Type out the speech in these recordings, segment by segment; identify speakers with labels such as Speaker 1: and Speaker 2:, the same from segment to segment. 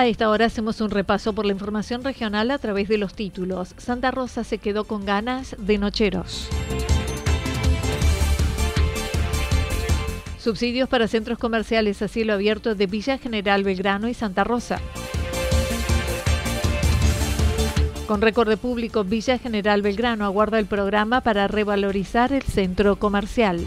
Speaker 1: A esta hora hacemos un repaso por la información regional a través de los títulos. Santa Rosa se quedó con ganas de nocheros. Subsidios para centros comerciales a cielo abierto de Villa General Belgrano y Santa Rosa. Con récord de público, Villa General Belgrano aguarda el programa para revalorizar el centro comercial.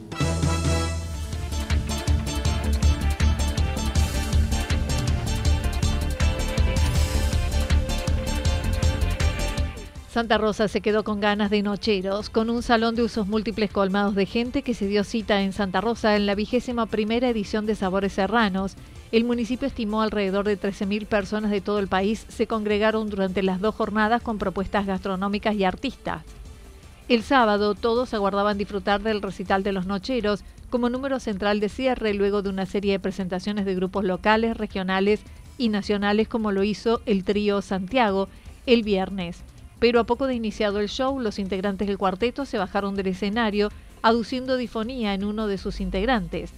Speaker 1: Santa Rosa se quedó con ganas de nocheros, con un salón de usos múltiples colmados de gente que se dio cita en Santa Rosa en la vigésima primera edición de Sabores Serranos. El municipio estimó alrededor de 13.000 personas de todo el país se congregaron durante las dos jornadas con propuestas gastronómicas y artistas. El sábado todos aguardaban disfrutar del recital de los nocheros como número central de cierre luego de una serie de presentaciones de grupos locales, regionales y nacionales como lo hizo el trío Santiago el viernes pero a poco de iniciado el show, los integrantes del cuarteto se bajaron del escenario aduciendo difonía en uno de sus integrantes,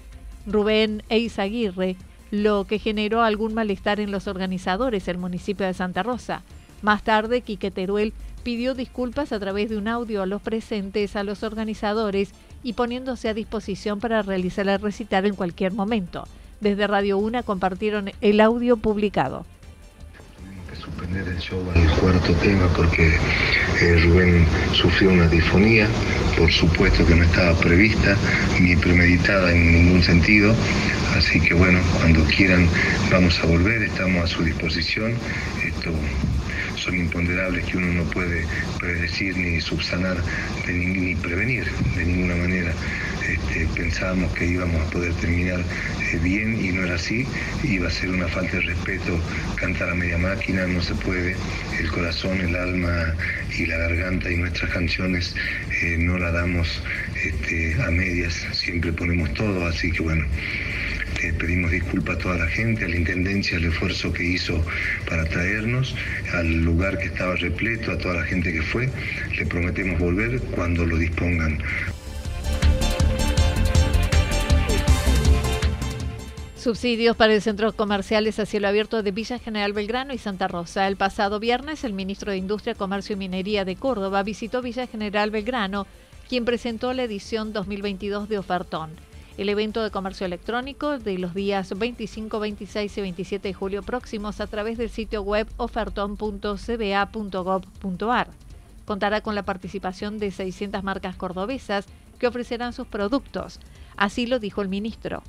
Speaker 1: Rubén Eizaguirre, lo que generó algún malestar en los organizadores del municipio de Santa Rosa. Más tarde, Quique Teruel pidió disculpas a través de un audio a los presentes, a los organizadores y poniéndose a disposición para realizar el recital en cualquier momento. Desde Radio Una compartieron el audio publicado
Speaker 2: el show al cuarto tema porque eh, Rubén sufrió una disfonía, por supuesto que no estaba prevista ni premeditada en ningún sentido, así que bueno, cuando quieran vamos a volver, estamos a su disposición. Esto son imponderables que uno no puede predecir ni subsanar ni prevenir de ninguna manera. Este, pensábamos que íbamos a poder terminar eh, bien y no era así, iba a ser una falta de respeto cantar a media máquina, no se puede, el corazón, el alma y la garganta y nuestras canciones eh, no la damos este, a medias, siempre ponemos todo, así que bueno. pedimos disculpas a toda la gente, a la Intendencia, el esfuerzo que hizo para traernos, al lugar que estaba repleto, a toda la gente que fue. Le prometemos volver cuando lo dispongan.
Speaker 1: Subsidios para el centro comerciales a cielo abierto de Villa General Belgrano y Santa Rosa. El pasado viernes, el ministro de Industria, Comercio y Minería de Córdoba visitó Villa General Belgrano, quien presentó la edición 2022 de Ofertón, el evento de comercio electrónico de los días 25, 26 y 27 de julio próximos a través del sitio web ofertón.cba.gov.ar. Contará con la participación de 600 marcas cordobesas que ofrecerán sus productos. Así lo dijo el ministro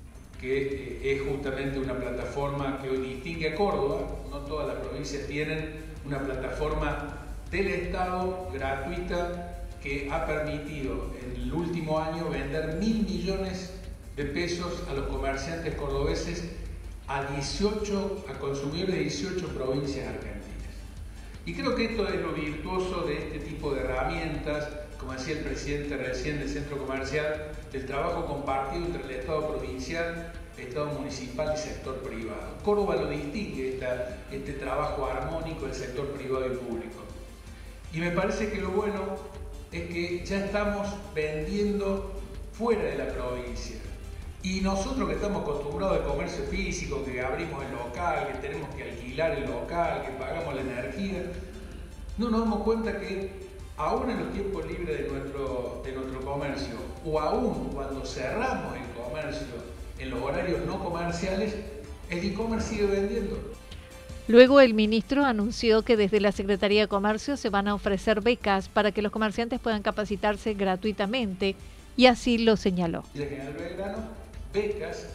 Speaker 3: que eh, es justamente una plataforma que hoy distingue a Córdoba. No todas las provincias tienen una plataforma del Estado gratuita que ha permitido en el último año vender mil millones de pesos a los comerciantes cordobeses a 18, a consumidores de 18 provincias argentinas. Y creo que esto es lo virtuoso de este tipo de herramientas, como decía el presidente recién del centro comercial, del trabajo compartido entre el Estado provincial, Estado municipal y sector privado. Córdoba lo distingue este trabajo armónico del sector privado y público. Y me parece que lo bueno es que ya estamos vendiendo fuera de la provincia. Y nosotros que estamos acostumbrados al comercio físico, que abrimos el local, que tenemos que alquilar el local, que pagamos la energía, no nos damos cuenta que aún en los tiempos libres de nuestro, de nuestro comercio, o aún cuando cerramos el comercio en los horarios no comerciales, el e-commerce sigue vendiendo.
Speaker 1: Luego el ministro anunció que desde la Secretaría de Comercio se van a ofrecer becas para que los comerciantes puedan capacitarse gratuitamente y así lo señaló
Speaker 3: becas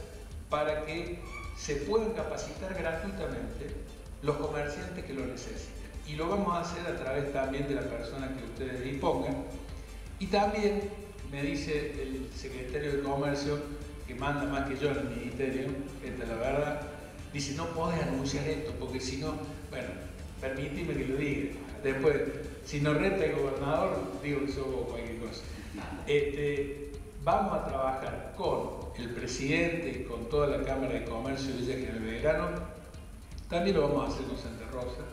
Speaker 3: para que se puedan capacitar gratuitamente los comerciantes que lo necesiten. Y lo vamos a hacer a través también de la persona que ustedes dispongan. Y también me dice el secretario de Comercio, que manda más que yo en el ministerio, esta es la verdad, dice, no podés anunciar esto, porque si no, bueno, permíteme que lo diga. Después, si no reta el gobernador, digo que somos cualquier cosa. Este, vamos a trabajar con el presidente, con toda la Cámara de Comercio de Villa General Belgrano. También lo vamos a hacer con Santa Rosa.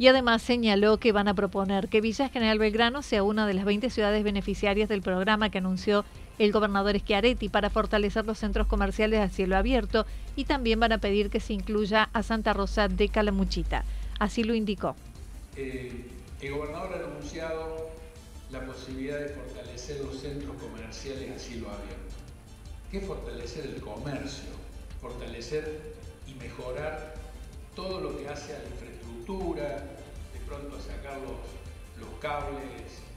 Speaker 1: Y además señaló que van a proponer que Villa General Belgrano sea una de las 20 ciudades beneficiarias del programa que anunció el gobernador Schiaretti para fortalecer los centros comerciales a cielo abierto y también van a pedir que se incluya a Santa Rosa de Calamuchita. Así lo indicó.
Speaker 3: Eh, el gobernador ha anunciado la posibilidad de fortalecer los centros comerciales a cielo abierto que fortalecer el comercio, fortalecer y mejorar todo lo que hace a la de pronto a sacar los, cables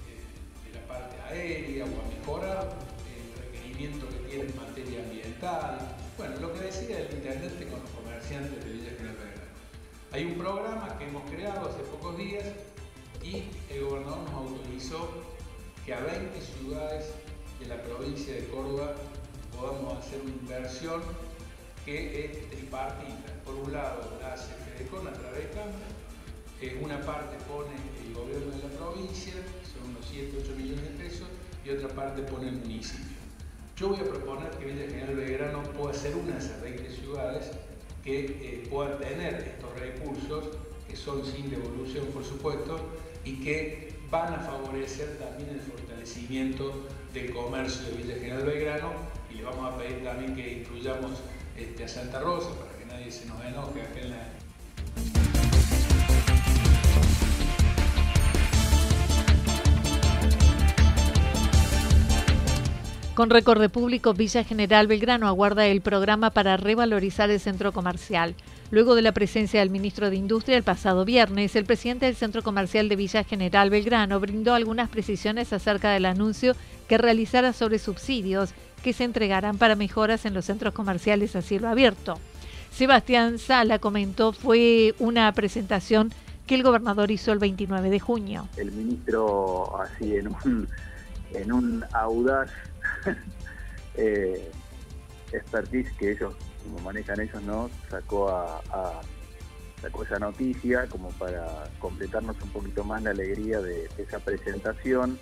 Speaker 3: eh, de, la parte aérea o a mejorar el requerimiento que tiene en materia ambiental. Bueno, lo que decía el intendente con los comerciantes de Villa General. Hay un programa que hemos creado hace pocos días y el gobernador nos autorizó que a 20 ciudades de la provincia de Córdoba podamos hacer una inversión que es tripartita. Por un lado la hace FEDECON a través de Cámara, eh, una parte pone el gobierno de la provincia, son unos 7, 8 millones de pesos, y otra parte pone el municipio. Yo voy a proponer que Villa General Belgrano pueda ser una de esas 20 ciudades que eh, puedan tener estos recursos, que son sin devolución por supuesto, y que van a favorecer también el fortalecimiento del comercio de Villa General Belgrano y le vamos a pedir también que incluyamos este, a Santa Rosa para que nadie se nos enoje acá en la...
Speaker 1: Con récord de público, Villa General Belgrano aguarda el programa para revalorizar el centro comercial. Luego de la presencia del ministro de Industria el pasado viernes, el presidente del Centro Comercial de Villa General Belgrano brindó algunas precisiones acerca del anuncio que realizara sobre subsidios que se entregarán para mejoras en los centros comerciales a cielo abierto. Sebastián Sala comentó fue una presentación que el gobernador hizo el 29 de junio.
Speaker 4: El ministro así en un, en un audaz eh, expertise que ellos como manejan ellos no sacó a, sacó esa noticia como para completarnos un poquito más la alegría de esa presentación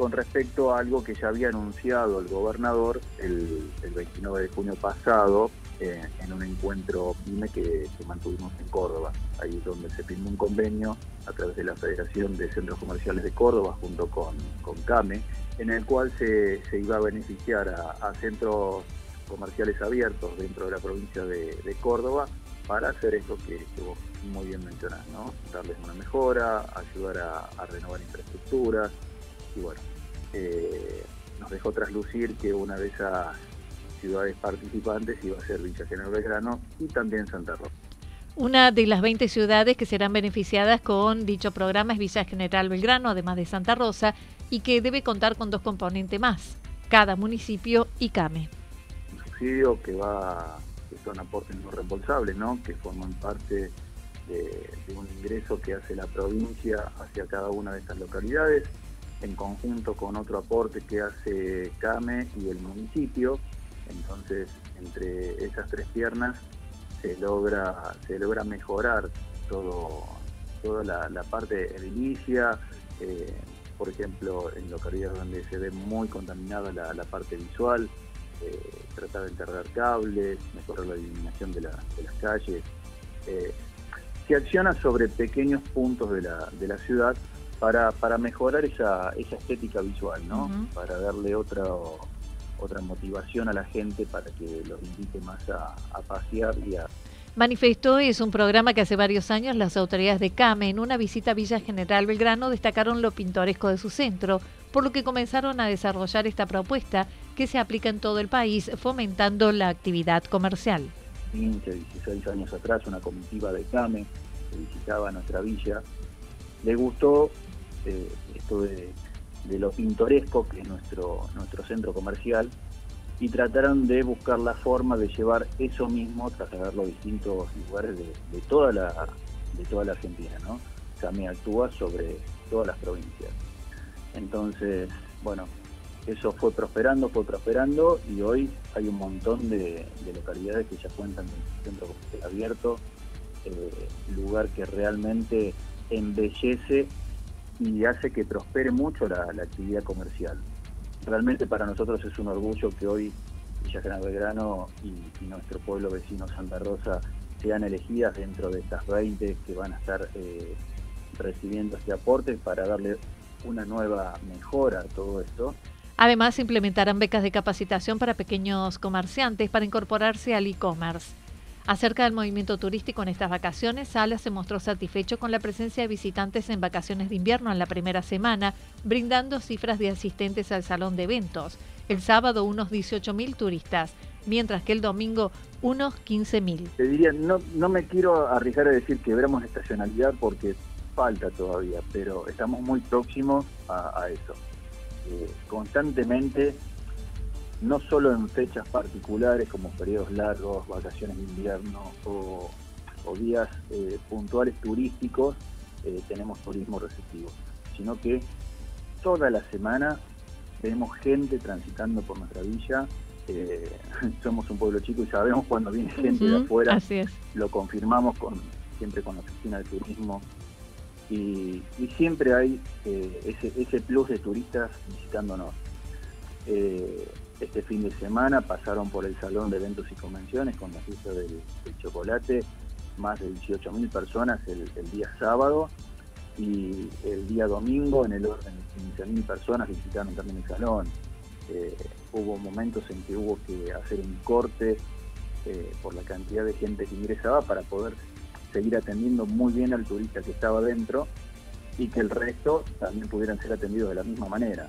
Speaker 4: con respecto a algo que ya había anunciado el gobernador el, 29 de junio pasado eh, en un encuentro PYME que, mantuvimos en Córdoba, ahí donde se firmó un convenio a través de la Federación de Centros Comerciales de Córdoba junto con, con CAME, en el cual se, iba a beneficiar a, centros comerciales abiertos dentro de la provincia de, Córdoba para hacer esto que, vos muy bien mencionás, ¿no? darles una mejora, ayudar a renovar infraestructuras y bueno, eh, nos dejó traslucir que una de esas ciudades participantes iba a ser Villa General Belgrano y también Santa Rosa.
Speaker 1: Una de las 20 ciudades que serán beneficiadas con dicho programa es Villa General Belgrano, además de Santa Rosa, y que debe contar con dos componentes más, cada municipio y CAME.
Speaker 4: Un subsidio que va, que son aportes no reembolsables, ¿no? que forman parte de, de un ingreso que hace la provincia hacia cada una de estas localidades en conjunto con otro aporte que hace CAME y el municipio. Entonces, entre esas tres piernas se logra, se logra mejorar todo, toda la, parte edilicia, eh, por ejemplo, en localidades donde se ve muy contaminada la, parte visual, eh, tratar de enterrar cables, mejorar la iluminación de, las calles. Eh, se acciona sobre pequeños puntos de la, de la ciudad para, para mejorar esa, esa estética visual, ¿no? Para darle otro, otra motivación a la gente para que los invite más a, a pasear y a
Speaker 1: Manifestó es un programa que hace varios años las autoridades de CAME en una visita a Villa General Belgrano destacaron lo pintoresco de su centro, por lo que comenzaron a desarrollar esta propuesta que se aplica en todo el país, fomentando la actividad comercial.
Speaker 4: 15, 16 años atrás, una comitiva de CAME que visitaba nuestra villa, le gustó eh, esto de, lo pintoresco que es nuestro, nuestro centro comercial y trataron de buscar la forma de llevar eso mismo, trasladarlo a distintos lugares de, toda la de toda la Argentina, ¿no? CAME actúa sobre todas las provincias. Entonces, bueno, eso fue prosperando, fue prosperando y hoy hay un montón de, localidades que ya cuentan con un centro abierto, eh, lugar que realmente embellece y hace que prospere mucho la, actividad comercial. Realmente para nosotros es un orgullo que hoy Villa General Belgrano y, nuestro pueblo vecino Santa Rosa sean elegidas dentro de estas 20 que van a estar eh, recibiendo este aporte para darle una nueva mejora a todo esto
Speaker 1: Además, implementarán becas de capacitación para pequeños comerciantes para incorporarse al e-commerce. Acerca del movimiento turístico en estas vacaciones, Sala se mostró satisfecho con la presencia de visitantes en vacaciones de invierno en la primera semana, brindando cifras de asistentes al salón de eventos. El sábado unos 18.000 turistas, mientras que el domingo unos 15.000.
Speaker 4: Te diría, no, no me quiero arriesgar a decir que veremos estacionalidad porque falta todavía, pero estamos muy próximos a eso. Eh, constantemente, no solo en fechas particulares como periodos largos, vacaciones de invierno o, días eh, puntuales turísticos, eh, tenemos turismo receptivo, sino que toda la semana tenemos gente transitando por nuestra villa. somos un pueblo chico y sabemos cuando viene gente de afuera. Lo confirmamos con siempre con la oficina de turismo y, siempre hay eh, ese, plus de turistas visitándonos. Eh, este fin de semana pasaron por el Salón de Eventos y Convenciones con la fiesta del, chocolate, más de 18.000 personas el, día sábado y el día domingo en el orden de 15.000 personas visitaron también el salón. Eh, hubo momentos en que hubo que hacer un corte por la cantidad de gente que ingresaba para poder seguir atendiendo muy bien al turista que estaba dentro y que el resto también pudieran ser atendidos de la misma manera,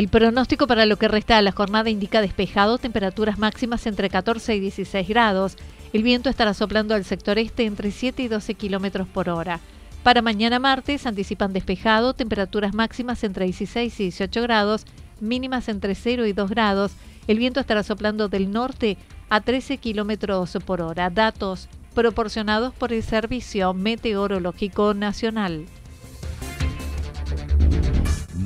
Speaker 1: El pronóstico para lo que resta de la jornada indica despejado, temperaturas máximas entre 14 y 16 grados. El viento estará soplando al sector este entre 7 y 12 kilómetros por hora. Para mañana martes anticipan despejado, temperaturas máximas entre 16 y 18 grados, mínimas entre 0 y 2 grados. El viento estará soplando del norte a 13 kilómetros por hora. Datos proporcionados por el Servicio Meteorológico Nacional.